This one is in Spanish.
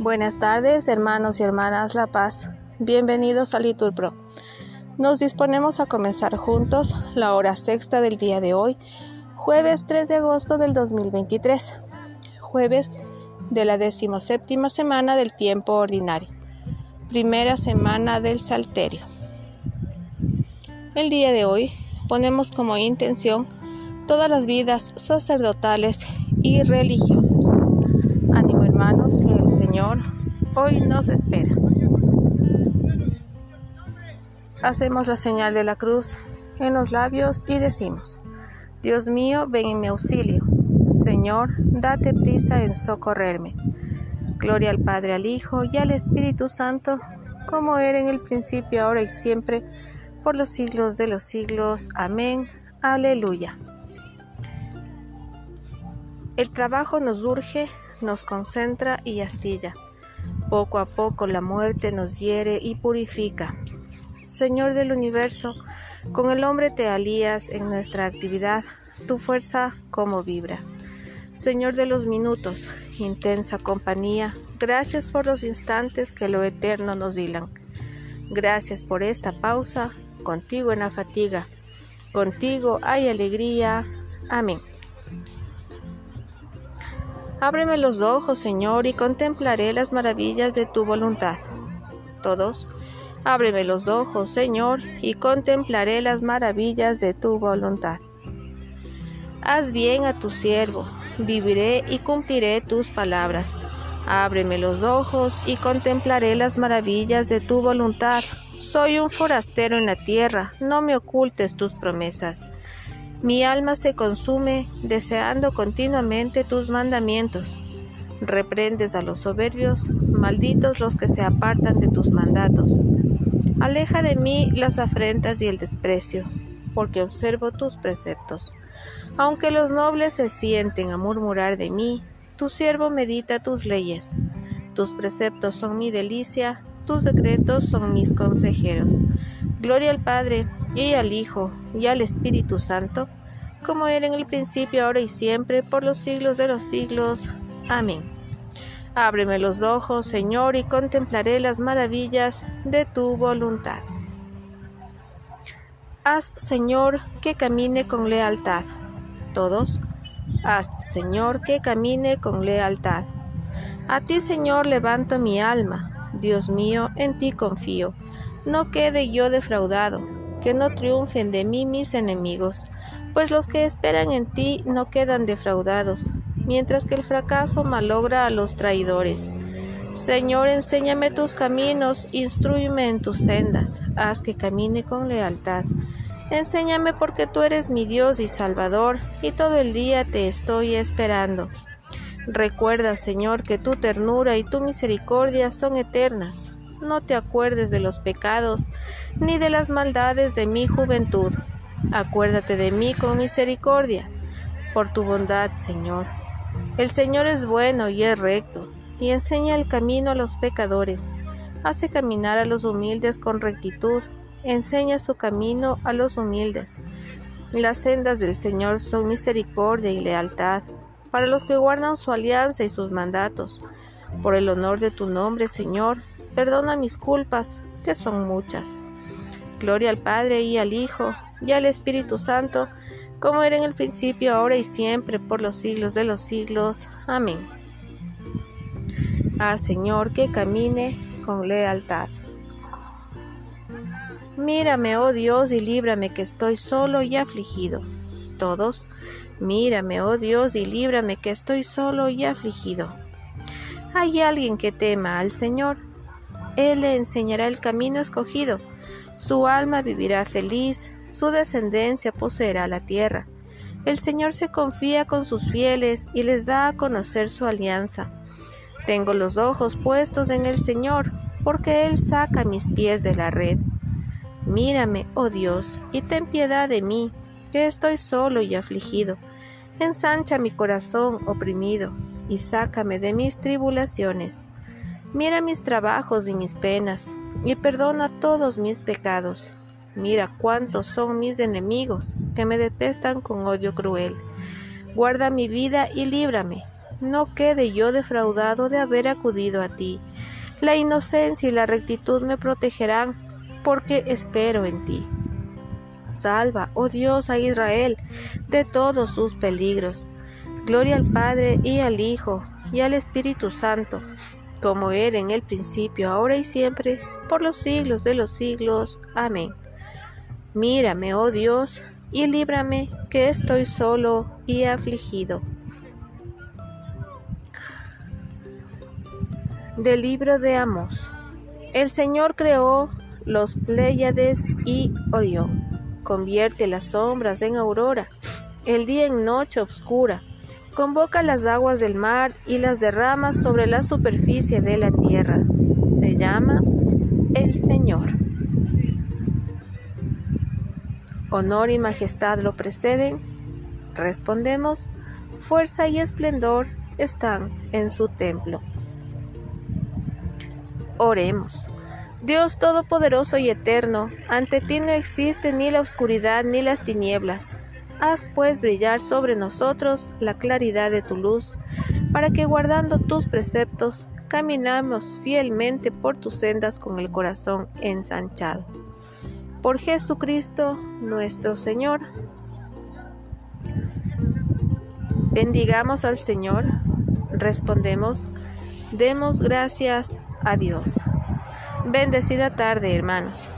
Buenas tardes, hermanos y hermanas La Paz. Bienvenidos a Liturpro. Nos disponemos a comenzar juntos la hora sexta del día de hoy, jueves 3 de agosto del 2023, jueves de la decimoséptima semana del tiempo ordinario, primera semana del Salterio. El día de hoy ponemos como intención todas las vidas sacerdotales y religiosas hermanos, que el Señor hoy nos espera. Hacemos la señal de la cruz en los labios y decimos, Dios mío, ven en mi auxilio. Señor, date prisa en socorrerme. Gloria al Padre, al Hijo y al Espíritu Santo, como era en el principio, ahora y siempre, por los siglos de los siglos. Amén. Aleluya. El trabajo nos urge nos concentra y astilla. Poco a poco la muerte nos hiere y purifica. Señor del universo, con el hombre te alías en nuestra actividad, tu fuerza como vibra. Señor de los minutos, intensa compañía, gracias por los instantes que lo eterno nos dilan. Gracias por esta pausa, contigo en la fatiga, contigo hay alegría. Amén. Ábreme los ojos, Señor, y contemplaré las maravillas de tu voluntad. Todos, ábreme los ojos, Señor, y contemplaré las maravillas de tu voluntad. Haz bien a tu siervo, viviré y cumpliré tus palabras. Ábreme los ojos y contemplaré las maravillas de tu voluntad. Soy un forastero en la tierra, no me ocultes tus promesas. Mi alma se consume deseando continuamente tus mandamientos. Reprendes a los soberbios, malditos los que se apartan de tus mandatos. Aleja de mí las afrentas y el desprecio, porque observo tus preceptos. Aunque los nobles se sienten a murmurar de mí, tu siervo medita tus leyes. Tus preceptos son mi delicia, tus decretos son mis consejeros. Gloria al Padre, y al Hijo, y al Espíritu Santo, como era en el principio, ahora y siempre, por los siglos de los siglos. Amén. Ábreme los ojos, Señor, y contemplaré las maravillas de tu voluntad. Haz, Señor, que camine con lealtad. Todos, haz, Señor, que camine con lealtad. A ti, Señor, levanto mi alma. Dios mío, en ti confío. No quede yo defraudado que no triunfen de mí mis enemigos, pues los que esperan en ti no quedan defraudados, mientras que el fracaso malogra a los traidores. Señor, enséñame tus caminos, instruyme en tus sendas, haz que camine con lealtad. Enséñame porque tú eres mi Dios y Salvador, y todo el día te estoy esperando. Recuerda, Señor, que tu ternura y tu misericordia son eternas no te acuerdes de los pecados ni de las maldades de mi juventud. Acuérdate de mí con misericordia, por tu bondad, Señor. El Señor es bueno y es recto, y enseña el camino a los pecadores. Hace caminar a los humildes con rectitud, enseña su camino a los humildes. Las sendas del Señor son misericordia y lealtad para los que guardan su alianza y sus mandatos. Por el honor de tu nombre, Señor, Perdona mis culpas, que son muchas. Gloria al Padre y al Hijo y al Espíritu Santo, como era en el principio, ahora y siempre, por los siglos de los siglos. Amén. Ah, Señor, que camine con lealtad. Mírame, oh Dios, y líbrame que estoy solo y afligido. Todos, mírame, oh Dios, y líbrame que estoy solo y afligido. ¿Hay alguien que tema al Señor? Él le enseñará el camino escogido. Su alma vivirá feliz, su descendencia poseerá la tierra. El Señor se confía con sus fieles y les da a conocer su alianza. Tengo los ojos puestos en el Señor, porque Él saca mis pies de la red. Mírame, oh Dios, y ten piedad de mí, que estoy solo y afligido. Ensancha mi corazón oprimido, y sácame de mis tribulaciones. Mira mis trabajos y mis penas, y perdona todos mis pecados. Mira cuántos son mis enemigos, que me detestan con odio cruel. Guarda mi vida y líbrame. no quede yo defraudado de haber acudido a ti. La inocencia y la rectitud me protegerán, porque espero en ti. Salva, oh Dios, a Israel de todos sus peligros. Gloria al Padre y al Hijo y al Espíritu Santo, como era en el principio, ahora y siempre, por los siglos de los siglos. Amén. Mírame, oh Dios, y líbrame, que estoy solo y afligido. Del libro de Amos. El Señor creó los Pléyades y Orión. Convierte las sombras en aurora, el día en noche oscura. Convoca las aguas del mar y las derrama sobre la superficie de la tierra. Se llama el Señor. Honor y majestad lo preceden. Respondemos, fuerza y esplendor están en su templo. Oremos. Dios Todopoderoso y Eterno, ante ti no existe ni la oscuridad ni las tinieblas. Haz pues brillar sobre nosotros la claridad de tu luz, para que guardando tus preceptos, caminamos fielmente por tus sendas con el corazón ensanchado. Por Jesucristo nuestro Señor. Bendigamos al Señor. Respondemos, demos gracias Adiós. Bendecida tarde, hermanos.